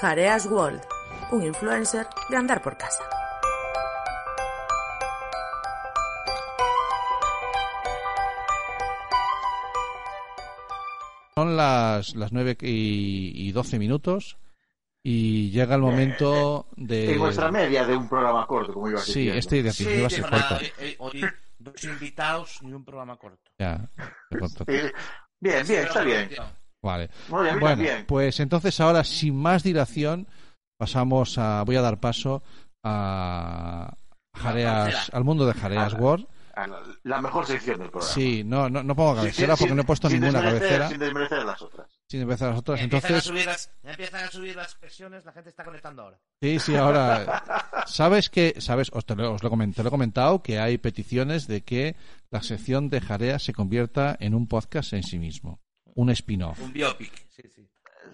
Jareas World, un influencer de andar por casa. Son las, las 9 y, y 12 minutos y llega el momento de... En vuestra media de un programa corto, como iba a decir. Sí, este de Sí, iba a ser corto. eh, eh, hoy dos invitados y un programa corto. Ya, corto. Bien, bien, está bien. Vale. Muy bien, Bueno, bien. pues entonces ahora, sin más dilación, pasamos a... Voy a dar paso a Jareas, al mundo de Jareas Ah, World. A la, mejor sección del programa. Sí, no, no, no pongo cabecera porque no he puesto ninguna desmerecer- cabecera Sin desmerecer las otras. sin empezar las otras. Ya empiezan, a Entonces, subir las, ya empiezan a subir las presiones, la gente está conectando ahora. Sí, sí, ahora. ¿Sabes que, sabes, os, te lo, os lo comenté, lo he comentado, que hay peticiones de que la sección de Jarea se convierta en un podcast en sí mismo? Un spin-off. Un biopic, sí, sí.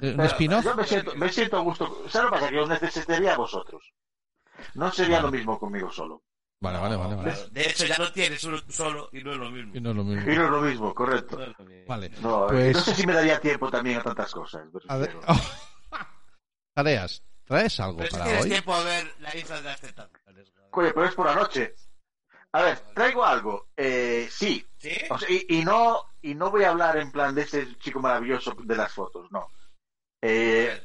Eh, ¿Un Pero spin-off? Yo me siento, me siento a gusto. ¿Sabes lo que pasa? Que os necesitaría a vosotros. No sería Vale. lo mismo conmigo solo. Vale, vale, vale. vale. De hecho, ya lo tienes solo, solo y no es lo mismo. Y no es lo Y mismo. no es lo mismo, correcto. No es lo mismo. Vale. No, Pues- no sé si me daría tiempo también a tantas cosas. A ver-. Jareas, ¿traes algo Pero si para tienes hoy? tiempo a ver la isla de las tentaciones. Oye, pero es por la noche. A ver, traigo algo. Eh, sí. ¿Sí? O sea, y, y no y no voy a hablar en plan de ese chico maravilloso de las fotos, no. Eh,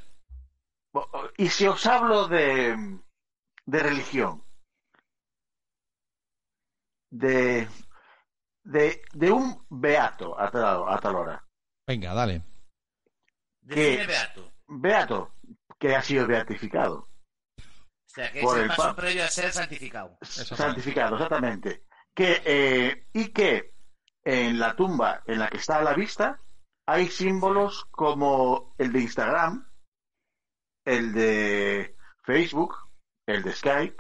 y si os hablo de, de religión, de, de, de un beato a tal, a tal hora, Venga, dale. Define ¿Qué? Beato. beato que ha sido beatificado, sea, que es Por el el paso pa- previo a ser santificado. santificado, exactamente, que, eh, y que en la tumba en la que está a la vista hay símbolos como el de Instagram, el de Facebook, el de Skype,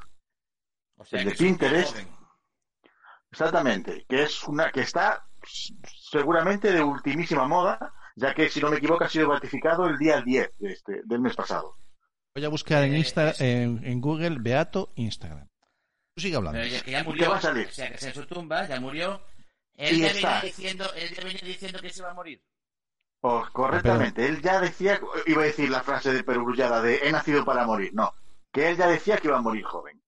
O sea, El de Pinterest. exactamente, que es una que está seguramente de ultimísima moda, ya que si no me equivoco ha sido beatificado el día 10 de este, del mes pasado. Voy a buscar en, Eh, Insta, es- en, en Google Beato Instagram. Tú sigue hablando. Pero ya, que ya ¿Qué murió. va a salir? O sea, que en su tumba, ya murió. Él Y ya, está. venía diciendo, él ya venía diciendo que se iba a morir. Oh, correctamente, él ya decía, iba a decir la frase de perogrullada de he nacido para morir, no, que él ya decía que iba a morir joven.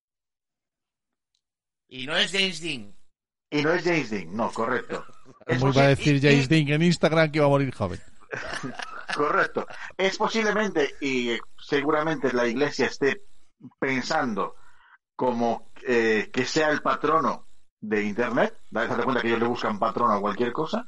Y no es James Dean. Y no es James Dean, no, correcto. Es Como iba a decir James Dean en Instagram que iba a morir joven. Correcto. Es posiblemente y eh, seguramente la iglesia esté pensando como eh, que sea el patrono de Internet. Date cuenta que ellos le buscan patrono a cualquier cosa.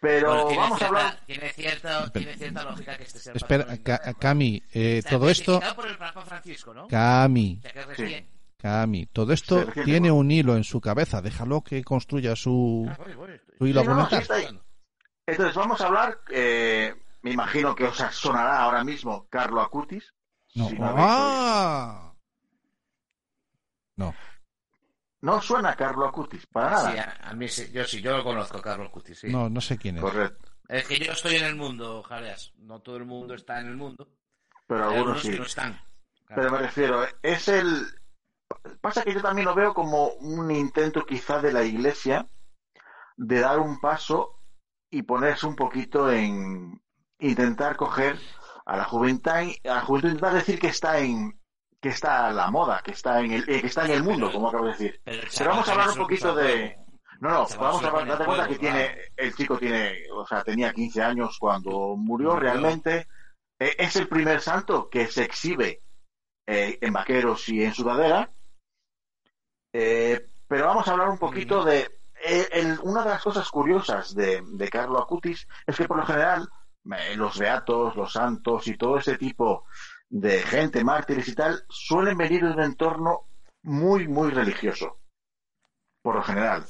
Pero Bueno, tiene, vamos a hablar. tiene, cierta, tiene cierta lógica que este sea el Espera, Internet. Cami, eh, O sea, todo esto... por el Papa Francisco, ¿no? Cami, O sea, Sí. Cami, todo esto tiene un hilo en su cabeza. Déjalo que construya su, Ah, voy, voy, estoy- su hilo Sí, no, no, argumental. Entonces vamos a hablar. eh, me imagino que os sonará ahora mismo Carlo Acutis. No. Si no habéis ¡Ah! No. No suena Carlo Acutis, para nada. Sí, a, a mí sí, yo sí, yo lo conozco, Carlos Cuti, sí. No, no sé quién es. Correcto. Es que yo estoy en el mundo, Jareas. No todo el mundo está en el mundo. Pero algunos algunos sí. que no están. Claro. Pero me refiero, es el... Pasa que yo también lo veo como un intento quizá de la iglesia de dar un paso y ponerse un poquito en intentar coger a la juventud, a la juventud intentar decir que está en que está a la moda, que está en el eh, que está en el mundo, como acabo de decir. Pero, vamos a hablar un poquito de no, no, vamos a hablar, date cuenta que tiene, el chico tiene, o sea, tenía 15 años cuando murió Murió. realmente. Eh, es el primer santo que se exhibe eh, en vaqueros y en sudadera. Eh, pero vamos a hablar un poquito de... eh, el- una de las cosas curiosas de, de Carlo Acutis es que por lo general eh, los beatos, los santos y todo ese tipo de gente, mártires y tal, suelen venir de un entorno muy, muy religioso. Por lo general.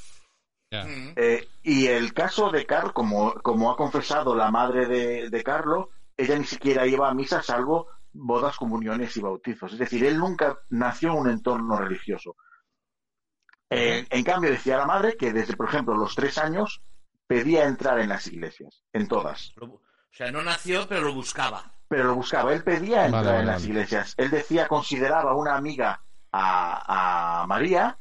Mm. Eh, y el caso de Carlos, como, como ha confesado la madre de, de Carlos, ella ni siquiera iba a misa salvo bodas, comuniones y bautizos. Es decir, él nunca nació en un entorno religioso. Eh, en cambio, decía la madre que desde, por ejemplo, los tres años pedía entrar en las iglesias, en todas. O sea, no nació, pero lo buscaba. Pero lo buscaba, él pedía entrar Vale, vale, en las iglesias. Él decía, consideraba una amiga a, a María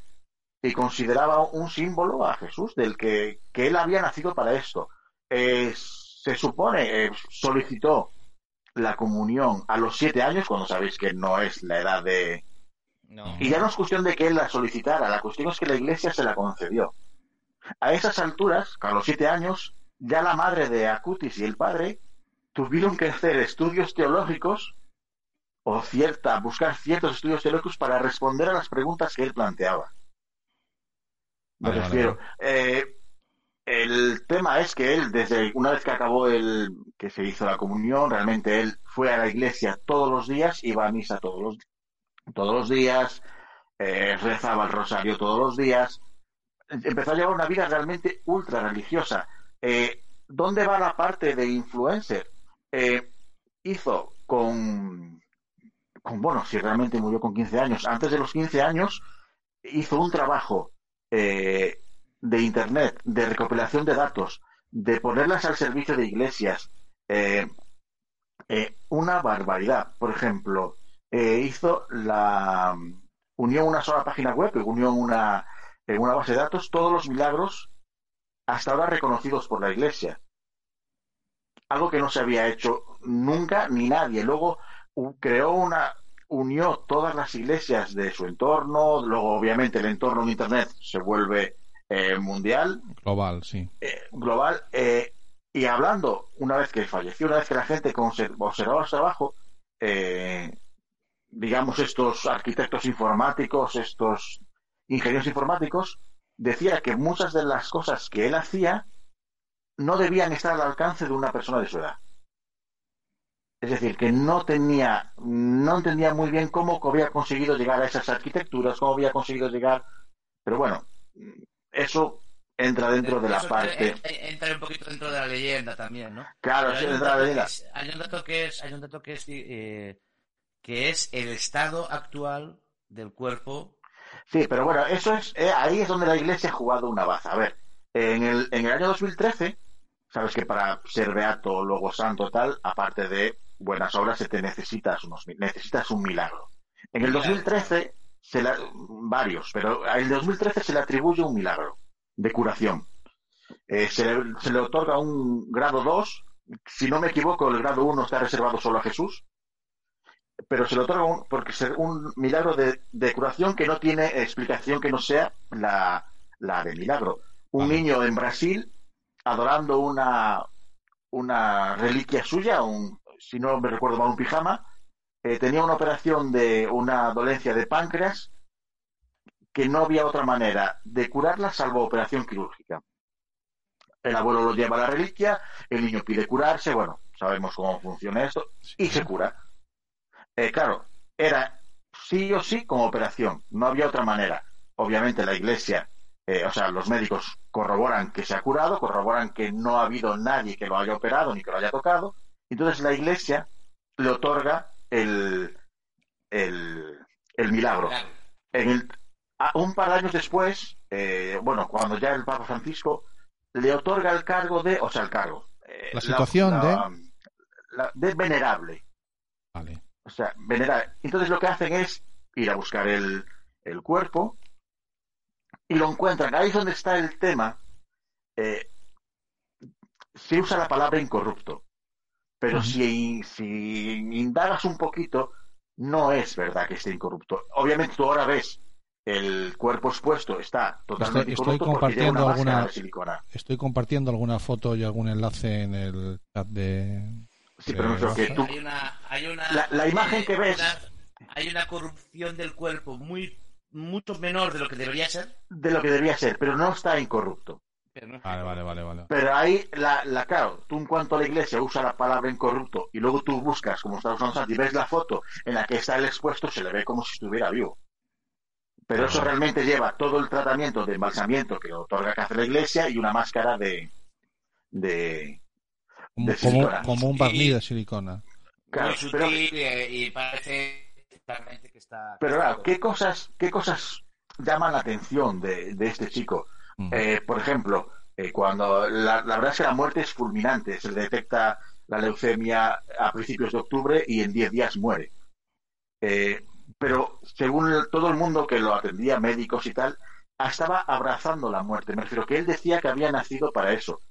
y consideraba un símbolo a Jesús, del que, que él había nacido para esto. Eh, se supone, eh, solicitó la comunión a los siete años, cuando sabéis que no es la edad de... No. Y ya no es cuestión de que él la solicitara, la cuestión es que la iglesia se la concedió. A esas alturas, a los siete años, ya la madre de Acutis y el padre tuvieron que hacer estudios teológicos o cierta, buscar ciertos estudios teológicos para responder a las preguntas que él planteaba. Me Vale, vale, refiero. eh, el tema es que él, desde una vez que acabó el que se hizo la comunión, realmente él fue a la iglesia todos los días, iba a misa todos los, todos los días, eh, rezaba el rosario todos los días, empezó a llevar una vida realmente ultra religiosa. Eh, ¿Dónde va la parte de influencer? Eh, hizo con, con, bueno, si realmente murió con 15 años, antes de los 15 años, hizo un trabajo eh, de Internet, de recopilación de datos, de ponerlas al servicio de iglesias. una barbaridad. Por ejemplo, eh, hizo la. unió una sola página web, unió una, en una base de datos todos los milagros hasta ahora reconocidos por la iglesia. Algo que no se había hecho nunca ni nadie. Luego creó una. unió todas las iglesias de su entorno, luego obviamente el entorno en Internet se vuelve eh, mundial, Global, sí. eh, global, eh, y hablando, una vez que falleció, una vez que la gente observaba su trabajo, eh, digamos, estos arquitectos informáticos, estos ingenieros informáticos, decía que muchas de las cosas que él hacía no debían estar al alcance de una persona de su edad. Es decir, que no tenía, no entendía muy bien cómo había conseguido llegar a esas arquitecturas, cómo había conseguido llegar, pero bueno, eso entra dentro de la parte. entra- Entra un poquito dentro de la leyenda también, ¿no? Claro, sí, entra la- es, hay un dato que es, hay un dato que es, eh, que es el estado actual del cuerpo. Sí, pero bueno, eso es, eh, ahí es donde la iglesia ha jugado una baza. A ver, en el, en el año 2013, sabes que para ser beato, luego santo, tal, aparte de buenas obras, se te necesitas unos, necesitas un milagro. En el Milagro. 2013, se la- varios, pero en el 2013 se le atribuye un milagro de curación. Eh, se, le, se le otorga un grado 2, si no me equivoco, el grado 1 está reservado solo a Jesús, pero se le otorga un, porque es un milagro de, de curación que no tiene explicación que no sea la, la de milagro. Un niño en Brasil adorando una, una reliquia suya, un, si no me recuerdo mal, un pijama, eh, tenía una operación de una dolencia de páncreas que no había otra manera de curarla salvo operación quirúrgica. El abuelo lo lleva a la reliquia, el niño pide curarse, bueno, sabemos cómo funciona esto, y se cura. Eh, claro, era sí o sí con operación, no había otra manera. Obviamente la iglesia, eh, o sea, los médicos corroboran que se ha curado, corroboran que no ha habido nadie que lo haya operado ni que lo haya tocado, entonces la iglesia le otorga el, el, el milagro. En el- a- un par de años después, eh, bueno, cuando ya el Papa Francisco le otorga el cargo de, o sea, el cargo. eh, La situación de... la- de venerable. Vale. O sea, venerar. Entonces lo que hacen es ir a buscar el, el cuerpo y lo encuentran. Ahí es donde está el tema. Eh, se usa la palabra incorrupto, pero si, si indagas un poquito, no es verdad que esté incorrupto. Obviamente tú ahora ves el cuerpo expuesto, está totalmente Estoy- estoy compartiendo alguna- de silicona. Estoy compartiendo alguna foto y algún enlace en el chat de. Sí, pero no que tú, Hay una, hay una, La- la imagen que ves- una- hay una corrupción del cuerpo muy, mucho menor de lo que debería ser. de lo que debería ser, pero no está incorrupto. Pero no Vale, vale, vale, vale. Pero ahí, la, la claro, tú en cuanto a la iglesia usa la palabra incorrupto y luego tú buscas, como está usando Santi, y ves la foto en la que está el expuesto, se le ve como si estuviera vivo. Pero eso realmente lleva todo el tratamiento de embalsamiento que otorga que hace la iglesia y una máscara de. de Como, un barniz de silicona. claro, muy pero, sutil y parece claramente que está. pero claro, ¿qué cosas, ¿qué cosas llaman la atención de, de este chico? Eh, por ejemplo, eh, cuando la, la verdad es que la muerte es fulminante, se le detecta la leucemia a principios de octubre y en 10 días muere. Eh, pero según el- todo el mundo que lo atendía, médicos y tal, estaba abrazando la muerte. Me refiero que él decía que había nacido para eso.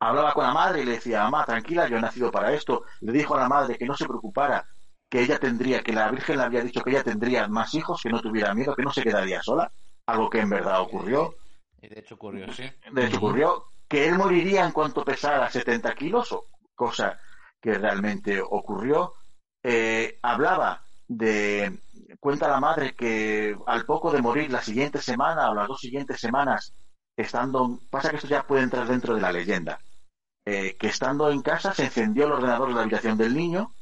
Hablaba con la madre y le decía, mamá, tranquila, yo he nacido para esto. Le dijo a la madre que no se preocupara, que ella tendría, que la Virgen le había dicho que ella tendría más hijos, que no tuviera miedo, que no se quedaría sola, algo que en verdad ocurrió. Y de hecho ocurrió, sí. De hecho ocurrió que él moriría en cuanto pesara 70 kilos, cosa que realmente ocurrió. Eh, hablaba de, cuenta la madre que al poco de morir la siguiente semana o las dos siguientes semanas, estando, pasa que esto ya puede entrar dentro de la leyenda, eh, que estando en casa se encendió el ordenador de la habitación del niño,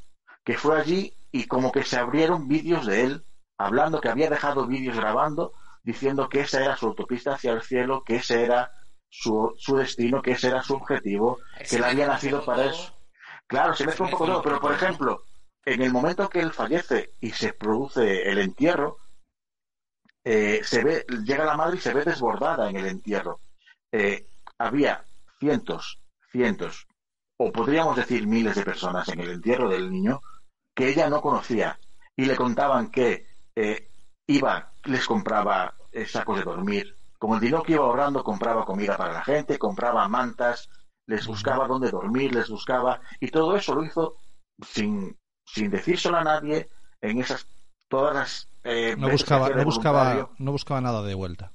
que fue allí y como que se abrieron vídeos de él, hablando que había dejado vídeos grabando, diciendo que esa era su autopista hacia el cielo, que ese era su, su destino, que ese era su objetivo, que él había nacido para eso. Claro, se mezcla un poco todo, pero por ejemplo, en el momento que él fallece y se produce el entierro, eh, se ve, llega la madre y se ve desbordada en el entierro. Eh, había cientos, cientos, o podríamos decir miles de personas en el entierro del niño que ella no conocía y le contaban que eh, iba, les compraba sacos de dormir, como el dinero que iba ahorrando compraba comida para la gente, compraba mantas, les buscaba dónde dormir, les buscaba, y todo eso lo hizo sin, sin decírselo a nadie en esas todas las eh, no buscaba no buscaba no buscaba nada de vuelta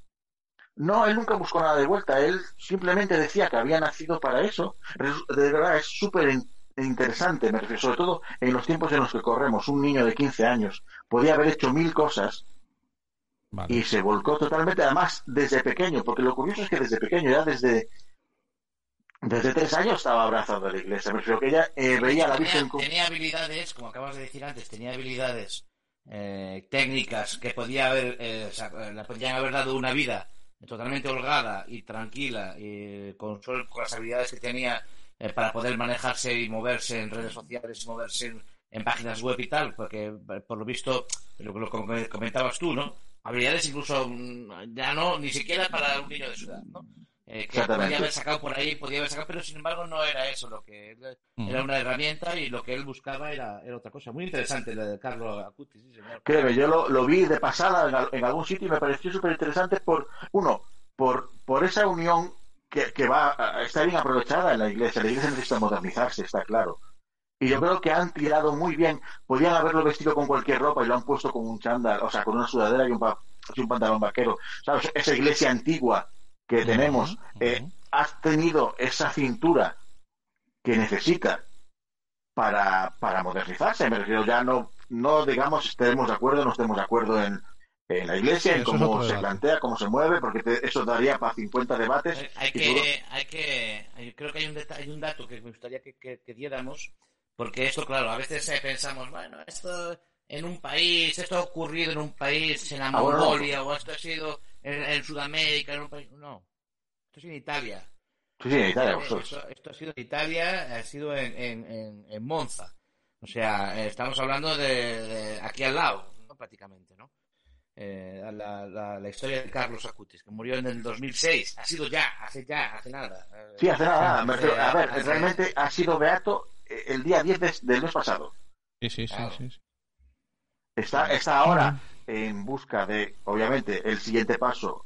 no él nunca buscó nada de vuelta él simplemente decía que había nacido para eso de verdad es súper interesante me refiero sobre todo en los tiempos en los que corremos un niño de 15 años podía haber hecho mil cosas vale. y se volcó totalmente además desde pequeño porque lo curioso es que desde pequeño ya desde desde tres años estaba abrazado a la iglesia. Me refiero que ella eh, veía a la Virgen. Tenía, tenía habilidades, como acabas de decir antes, tenía habilidades eh, técnicas que podía haber, eh, le podían haber dado una vida totalmente holgada y tranquila, y con, con las habilidades que tenía eh, para poder manejarse y moverse en redes sociales y moverse en, en páginas web y tal, porque por lo visto, lo que comentabas tú, ¿no? Habilidades incluso mm, ya no, ni siquiera para un niño de su edad, ¿no? Eh, que podía haber sacado por ahí, podía haber sacado, pero sin embargo no era eso lo que mm. era una herramienta y lo que él buscaba era, era otra cosa. Muy interesante lo de Carlos Acuti, sí, señor. Créeme, yo lo, lo vi de pasada en, en, algún sitio y me pareció súper interesante por, uno, por, por esa unión que, que va, está bien aprovechada en la iglesia. La iglesia necesita modernizarse, está claro. Y yo creo que han tirado muy bien. Podían haberlo vestido con cualquier ropa y lo han puesto con un chándal, o sea, con una sudadera y un, y un pantalón vaquero. ¿Sabes? Esa iglesia antigua que tenemos, eh, has tenido esa cintura que necesita para, para modernizarse. Me refiero, ya no, no digamos estemos de acuerdo, no estemos de acuerdo en, en la iglesia, en cómo se plantea, cómo se mueve, porque te, eso daría para 50 debates. Hay que, hay que, creo que hay un, hay un dato que me gustaría que, que, que, diéramos, porque esto, claro, a veces pensamos, bueno, esto en un país, esto ha ocurrido en un país, en la ah, Mongolia, o esto ha sido en, en, Sudamérica, en un país. No. Esto es en Italia. Sí, sí, en Italia, esto, esto, ha sido en Italia, ha sido en, en, en Monza. O sea, estamos hablando de, de aquí al lado, ¿no? prácticamente, ¿no? Eh, la, la, la, historia de Carlos Acutis, que murió en el 2006. Ha sido ya, hace ya, hace nada. Sí, hace nada. Hace, a ver, realmente ha sido beato el día 10 de, del mes pasado. Sí, sí, sí. Claro. sí, sí. Está, está ahora en busca de, obviamente, el siguiente paso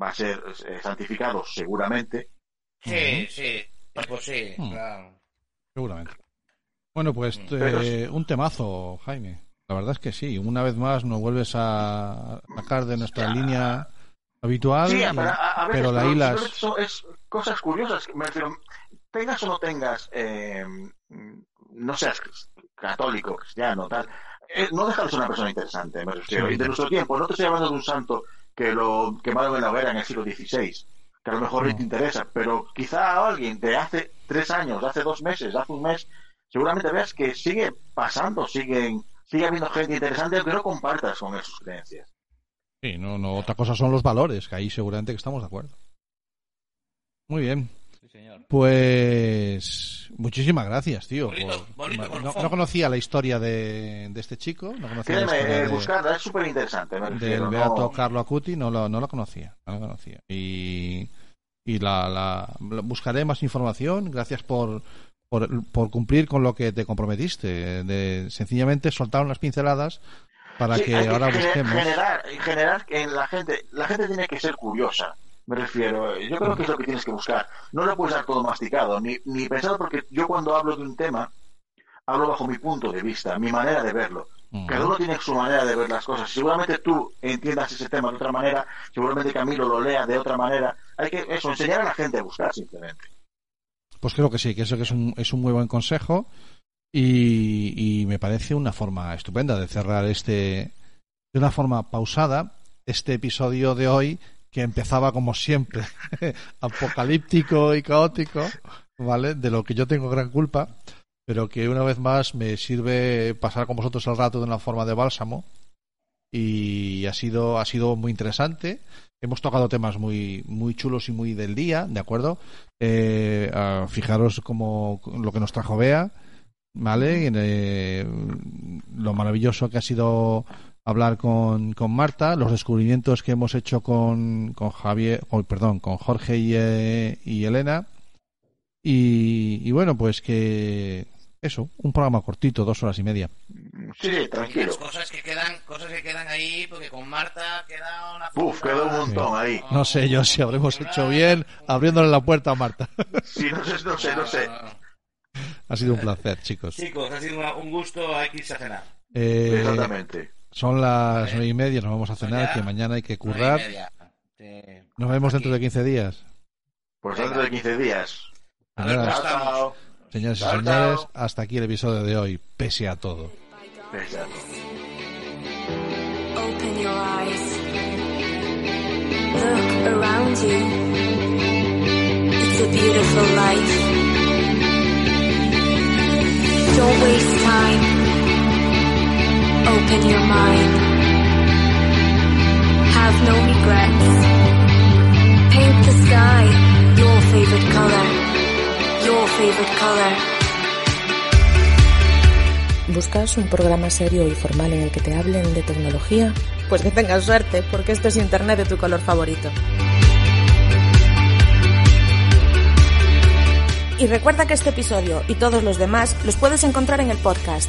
va a ser eh, santificado seguramente. Sí, sí, pues sí, Hmm. claro. Seguramente. Bueno, pues Pero- eh, un temazo, Jaime. La verdad es que sí. Una vez más nos vuelves a sacar de nuestra línea habitual, Sí, pero, a, a veces, pero la pero hilas. son- es cosas curiosas. Me refiero, tengas o no tengas, eh, no seas católico, cristiano, tal, no deja de ser una persona interesante, me refiero. Sí. Y de nuestro tiempo, no te estoy hablando de un santo que lo quemaron en la hoguera en el siglo XVI, que a lo mejor no te interesa, pero quizá a alguien de hace tres años, de hace dos meses, de hace un mes, seguramente veas que sigue pasando, siguen, sigue habiendo gente interesante, aunque no compartas con él sus creencias. Sí, no, no. Otra cosa son los valores, que ahí seguramente que estamos de acuerdo. Muy bien. Sí, señor. Pues muchísimas gracias, tío. Bonito, por- bonito no, conocía la historia de, de este chico, no conocía la Créeme, historia eh, de- buscarla, es súper interesante, del refiero. Beato no- Carlo Acuti, no lo, no lo conocía, no lo conocía. Y, y la, la- la- buscaré más información. Gracias por, por, por cumplir con lo que te comprometiste, de sencillamente soltar unas pinceladas para Sí, que ahora gener- busquemos. Generar, generar en la gente, la gente tiene que ser curiosa. Me refiero, yo creo que es lo que tienes que buscar. No lo puedes dar todo masticado, ni, ni pensado, porque yo cuando hablo de un tema, hablo bajo mi punto de vista, mi manera de verlo. Cada uno tiene su manera de ver las cosas. Seguramente tú entiendas ese tema de otra manera, seguramente Camilo lo lea de otra manera. Hay que eso, enseñar a la gente a buscar simplemente. Pues creo que sí, que eso que es un, es un muy buen consejo y, y me parece una forma estupenda de cerrar este de una forma pausada este episodio de hoy que empezaba como siempre apocalíptico y caótico, ¿vale? De lo que yo tengo gran culpa, pero que una vez más me sirve pasar con vosotros el rato de una forma de bálsamo y ha sido ha sido muy interesante. Hemos tocado temas muy muy chulos y muy del día, ¿de acuerdo? Eh, fijaros como lo que nos trajo Bea, ¿vale? Eh, lo maravilloso que ha sido hablar con, con Marta, los descubrimientos que hemos hecho con, con Javier, oh, perdón, con Jorge y, eh, y Elena. Y, y, bueno, pues que eso, un programa cortito, dos horas y media. Sí, tranquilo. Las cosas que quedan, cosas que quedan ahí, porque con Marta queda una. Uf, quedó un montón ahí. No sé yo si habremos hecho bien abriéndole la puerta a Marta. Sí, no sé, no sé, no sé. Ha sido un placer, chicos. Chicos, ha sido un gusto, hay que irse a cenar. Eh, Exactamente. Son las nueve y media, nos vamos a cenar, que mañana hay que currar. Nos vemos dentro de 15 días. Pues dentro de 15 días. Señoras, Chao, chao. señoras y señores, hasta aquí el episodio de hoy, pese a todo. Pese a todo. Open your eyes. Look around you. It's a beautiful life. Don't waste time. Open your mind. Have no regrets. Paint the sky your favorite color. Your favorite color. ¿Buscas un programa serio y formal en el que te hablen de tecnología? Pues que tengas suerte, porque esto es Internet de tu color favorito. Y recuerda que este episodio y todos los demás los puedes encontrar en el podcast